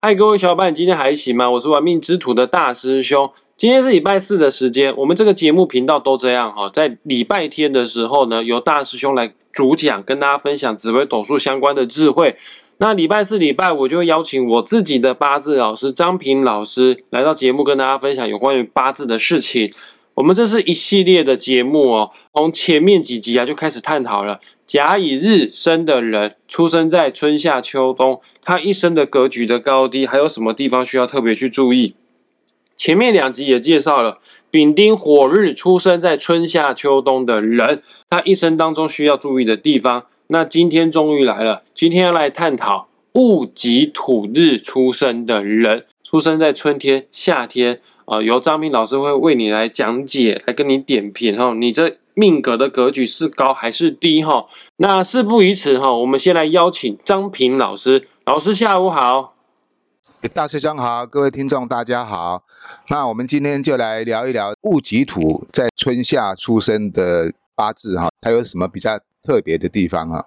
嗨，各位小伙伴，今天还行吗？我是玩命之徒的大师兄。今天是礼拜四的时间，我们这个节目频道都这样哈，在礼拜天的时候呢，由大师兄来主讲，跟大家分享紫微斗数相关的智慧。那礼拜四、礼拜五就会邀请我自己的八字老师张平老师来到节目，跟大家分享有关于八字的事情。我们这是一系列的节目哦，从前面几集啊就开始探讨了甲乙日生的人，出生在春夏秋冬，他一生的格局的高低，还有什么地方需要特别去注意。前面两集也介绍了丙丁火日出生在春夏秋冬的人，他一生当中需要注意的地方。那今天终于来了，今天要来探讨戊己土日出生的人，出生在春天、夏天。啊，由张平老师会为你来讲解，来跟你点评哈，你这命格的格局是高还是低哈？那事不宜迟哈，我们先来邀请张平老师，老师下午好，大师兄好，各位听众大家好，那我们今天就来聊一聊戊己土在春夏出生的八字哈，它有什么比较特别的地方啊？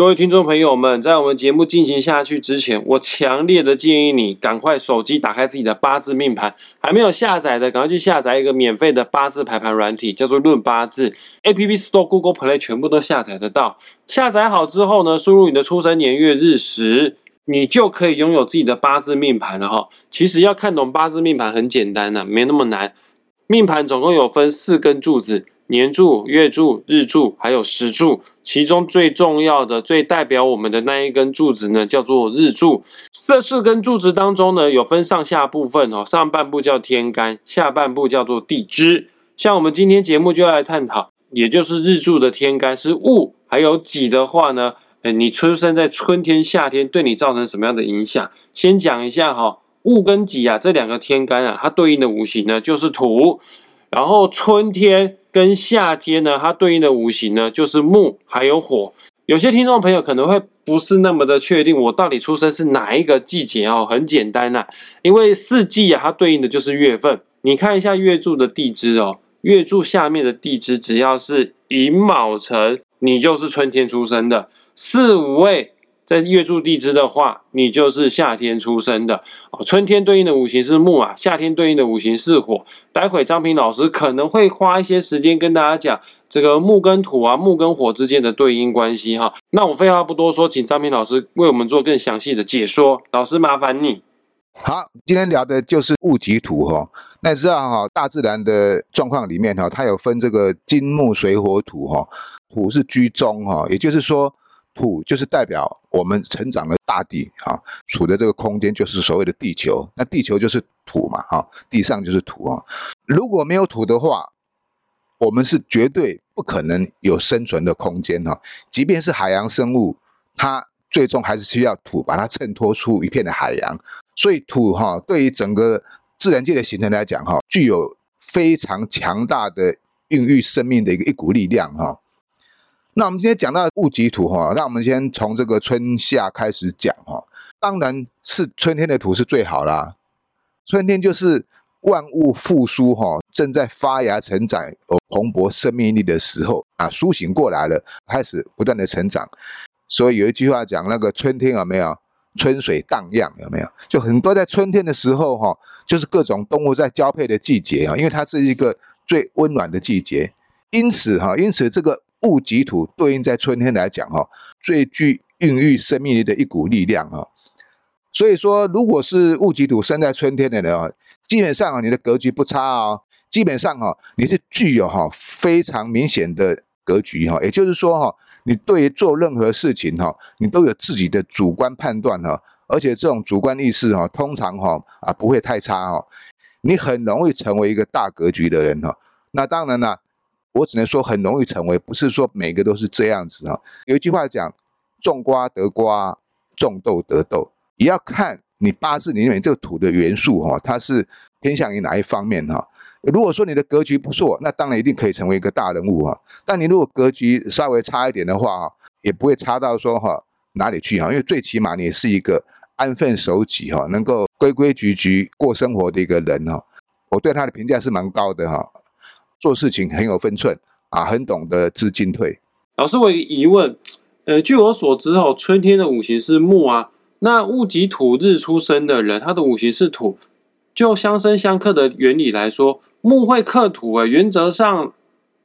各位听众朋友们，在我们节目进行下去之前，我强烈的建议你赶快手机打开自己的八字命盘，还没有下载的，赶快去下载一个免费的八字排盘软体，叫做论八字，App Store、Google Play 全部都下载得到。下载好之后呢，输入你的出生年月日时，你就可以拥有自己的八字命盘了哈。其实要看懂八字命盘很简单的，没那么难。命盘总共有分四根柱子。年柱、月柱、日柱，还有时柱，其中最重要的、最代表我们的那一根柱子呢，叫做日柱。这四根柱子当中呢，有分上下部分哦，上半部叫天干，下半部叫做地支。像我们今天节目就要来探讨，也就是日柱的天干是戊，还有己的话呢，哎，你出生在春天、夏天，对你造成什么样的影响？先讲一下哈，戊跟己啊，这两个天干啊，它对应的五行呢，就是土。然后春天跟夏天呢，它对应的五行呢就是木还有火。有些听众朋友可能会不是那么的确定，我到底出生是哪一个季节哦？很简单呐，因为四季啊，它对应的就是月份。你看一下月柱的地支哦，月柱下面的地支只要是寅卯辰，你就是春天出生的。四五位。在月柱地支的话，你就是夏天出生的哦。春天对应的五行是木啊，夏天对应的五行是火。待会张平老师可能会花一些时间跟大家讲这个木跟土啊、木跟火之间的对应关系哈。那我废话不多说，请张平老师为我们做更详细的解说。老师麻烦你。好，今天聊的就是戊己土哈。那知道哈，大自然的状况里面哈，它有分这个金木水火土哈。土是居中哈，也就是说。土就是代表我们成长的大地啊，处的这个空间就是所谓的地球。那地球就是土嘛，哈，地上就是土啊。如果没有土的话，我们是绝对不可能有生存的空间哈。即便是海洋生物，它最终还是需要土把它衬托出一片的海洋。所以土哈，对于整个自然界的形成来讲哈，具有非常强大的孕育生命的一个一股力量哈。那我们今天讲到戊己土哈，那我们先从这个春夏开始讲哈。当然是春天的土是最好啦，春天就是万物复苏哈，正在发芽成长、有蓬勃生命力的时候啊，苏醒过来了，开始不断的成长。所以有一句话讲，那个春天有没有春水荡漾？有没有？就很多在春天的时候哈，就是各种动物在交配的季节啊，因为它是一个最温暖的季节，因此哈，因此这个。戊己土对应在春天来讲，哈，最具孕育生命力的一股力量，哈。所以说，如果是戊己土生在春天的人啊，基本上，你的格局不差啊。基本上哈，你是具有哈非常明显的格局哈。也就是说哈，你对于做任何事情哈，你都有自己的主观判断哈，而且这种主观意识哈，通常哈啊不会太差哈。你很容易成为一个大格局的人哈。那当然了。我只能说很容易成为，不是说每个都是这样子哈。有一句话讲，种瓜得瓜，种豆得豆，也要看你八字里面这个土的元素哈，它是偏向于哪一方面哈。如果说你的格局不错，那当然一定可以成为一个大人物哈。但你如果格局稍微差一点的话，也不会差到说哈哪里去哈，因为最起码你是一个安分守己哈，能够规规矩矩过生活的一个人哈。我对他的评价是蛮高的哈。做事情很有分寸啊，很懂得知进退。老师，我有个疑问，呃，据我所知哦，春天的五行是木啊，那戊己土日出生的人，他的五行是土，就相生相克的原理来说，木会克土诶，原则上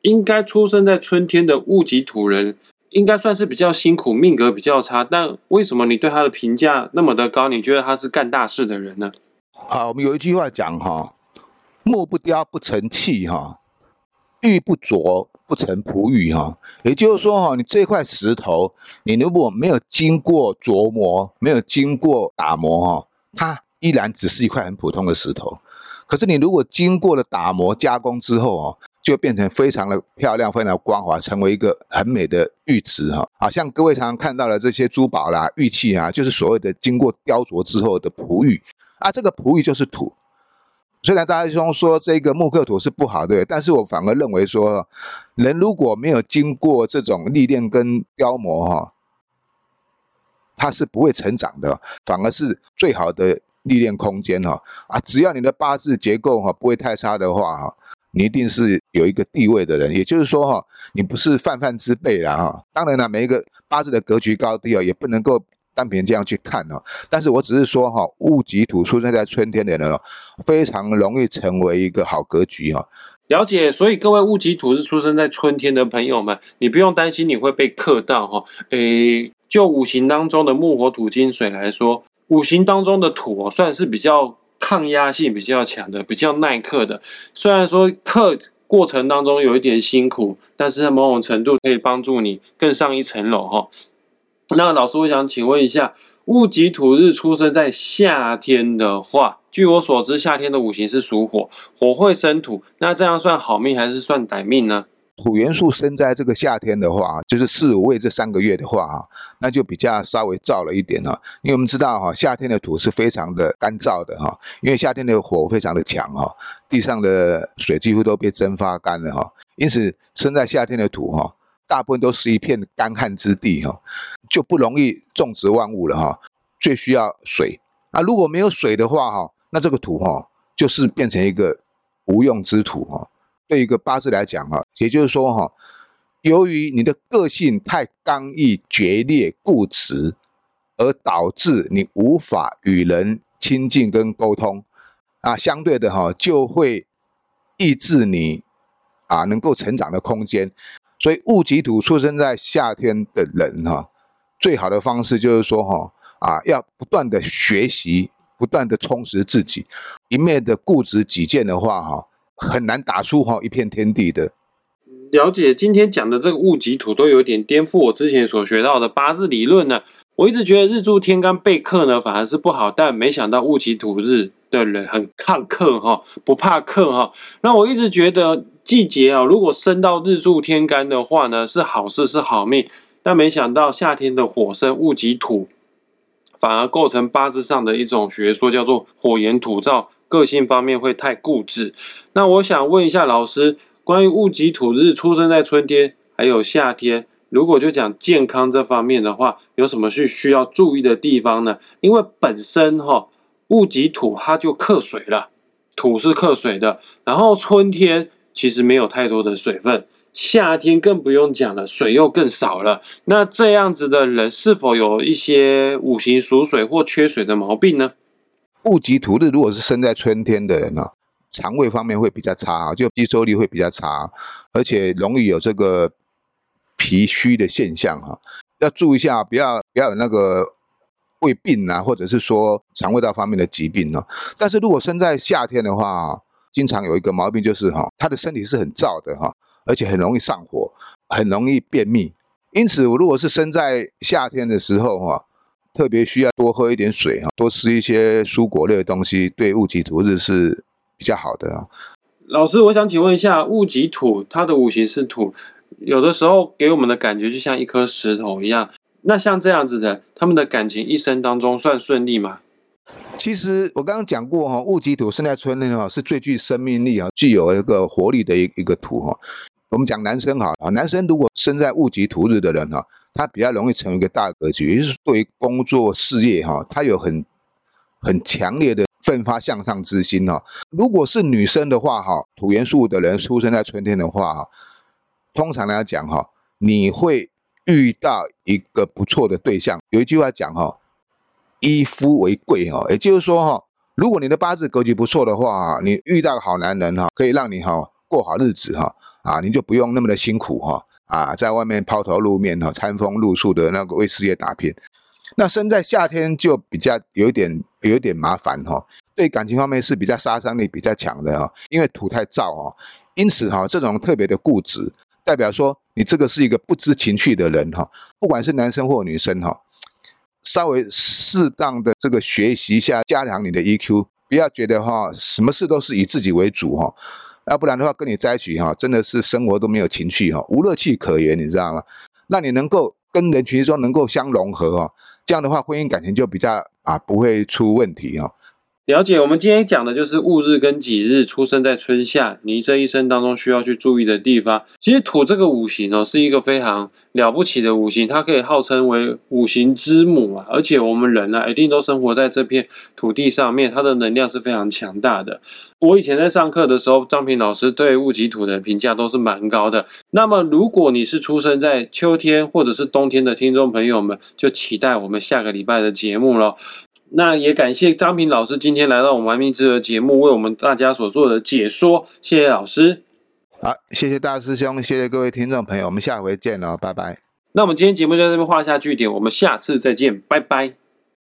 应该出生在春天的戊己土人，应该算是比较辛苦，命格比较差。但为什么你对他的评价那么的高？你觉得他是干大事的人呢？好，我们有一句话讲哈，木不雕不成器哈，玉不琢不成璞玉哈。也就是说哈，你这块石头，你如果没有经过琢磨，没有经过打磨哈，它依然只是一块很普通的石头。可是你如果经过了打磨加工之后哦，就变成非常的漂亮，非常光滑，成为一个很美的玉质哈。好像各位常常看到的这些珠宝啦、玉器啊，就是所谓的经过雕琢之后的璞玉。啊，这个璞玉就是土。虽然大家说说这个木克土是不好的，但是我反而认为说，人如果没有经过这种历练跟雕磨哈，它是不会成长的，反而是最好的历练空间哈。啊，只要你的八字结构哈不会太差的话哈，你一定是有一个地位的人。也就是说哈，你不是泛泛之辈了哈。当然了，每一个八字的格局高低啊，也不能够。单凭这样去看哦，但是我只是说哈，戊己土出生在春天的人哦，非常容易成为一个好格局哦。了解，所以各位戊己土是出生在春天的朋友们，你不用担心你会被克到哈。诶，就五行当中的木火土金水来说，五行当中的土哦，算是比较抗压性比较强的，比较耐克的。虽然说克过程当中有一点辛苦，但是在某种程度可以帮助你更上一层楼哈。那老师，我想请问一下，戊己土日出生在夏天的话，据我所知，夏天的五行是属火，火会生土，那这样算好命还是算歹命呢？土元素生在这个夏天的话，就是四五位这三个月的话啊，那就比较稍微燥了一点了。因为我们知道哈，夏天的土是非常的干燥的哈，因为夏天的火非常的强哈，地上的水几乎都被蒸发干了哈，因此生在夏天的土哈。大部分都是一片干旱之地哈，就不容易种植万物了哈。最需要水啊，如果没有水的话哈，那这个土哈就是变成一个无用之土哈。对一个八字来讲哈，也就是说哈，由于你的个性太刚毅、决裂、固执，而导致你无法与人亲近跟沟通啊，相对的哈，就会抑制你啊能够成长的空间。所以戊己土出生在夏天的人哈，最好的方式就是说哈啊，要不断的学习，不断的充实自己。一面的固执己见的话哈，很难打出哈一片天地的。了解，今天讲的这个戊己土都有点颠覆我之前所学到的八字理论呢。我一直觉得日柱天干被克呢反而是不好，但没想到戊己土日的人很抗克哈，不怕克哈。那我一直觉得。季节啊，如果升到日柱天干的话呢，是好事是好命。但没想到夏天的火生戊己土，反而构成八字上的一种学说，叫做火炎土燥，个性方面会太固执。那我想问一下老师，关于戊己土日出生在春天还有夏天，如果就讲健康这方面的话，有什么是需要注意的地方呢？因为本身哈戊己土它就克水了，土是克水的，然后春天。其实没有太多的水分，夏天更不用讲了，水又更少了。那这样子的人是否有一些五行属水或缺水的毛病呢？戊己土日如果是生在春天的人呢，肠胃方面会比较差，就吸收力会比较差，而且容易有这个脾虚的现象哈。要注意一下，不要不要有那个胃病啊，或者是说肠胃道方面的疾病呢。但是如果生在夏天的话，经常有一个毛病就是哈，他的身体是很燥的哈，而且很容易上火，很容易便秘。因此，我如果是生在夏天的时候哈，特别需要多喝一点水哈，多吃一些蔬果类的东西，对戊己土日是比较好的啊。老师，我想请问一下，戊己土它的五行是土，有的时候给我们的感觉就像一颗石头一样。那像这样子的，他们的感情一生当中算顺利吗？其实我刚刚讲过哈，戊己土生在春天哈，是最具生命力啊，具有一个活力的一一个土哈。我们讲男生哈啊，男生如果生在戊己土日的人哈，他比较容易成为一个大格局，也就是对于工作事业哈，他有很很强烈的奋发向上之心哈。如果是女生的话哈，土元素的人出生在春天的话哈，通常来讲哈，你会遇到一个不错的对象。有一句话讲哈。以夫为贵哈，也就是说哈，如果你的八字格局不错的话，你遇到好男人哈，可以让你哈过好日子哈，啊，你就不用那么的辛苦哈，啊，在外面抛头露面哈，餐风露宿的那个为事业打拼。那生在夏天就比较有一点有一点麻烦哈，对感情方面是比较杀伤力比较强的哈，因为土太燥哈，因此哈，这种特别的固执，代表说你这个是一个不知情趣的人哈，不管是男生或女生哈。稍微适当的这个学习一下，加强你的 EQ，不要觉得哈，什么事都是以自己为主哈，要不然的话跟你在一起哈，真的是生活都没有情趣哈，无乐趣可言，你知道吗？那你能够跟人群中能够相融合哈，这样的话婚姻感情就比较啊不会出问题哈。了解，我们今天讲的就是戊日跟己日出生在春夏，你这一生当中需要去注意的地方。其实土这个五行哦，是一个非常了不起的五行，它可以号称为五行之母啊。而且我们人呢，一定都生活在这片土地上面，它的能量是非常强大的。我以前在上课的时候，张平老师对戊己土的评价都是蛮高的。那么，如果你是出生在秋天或者是冬天的听众朋友们，就期待我们下个礼拜的节目了。那也感谢张平老师今天来到我们玩命之的节目，为我们大家所做的解说，谢谢老师。好，谢谢大师兄，谢谢各位听众朋友，我们下回见了，拜拜。那我们今天节目就在这边画下句点，我们下次再见，拜拜。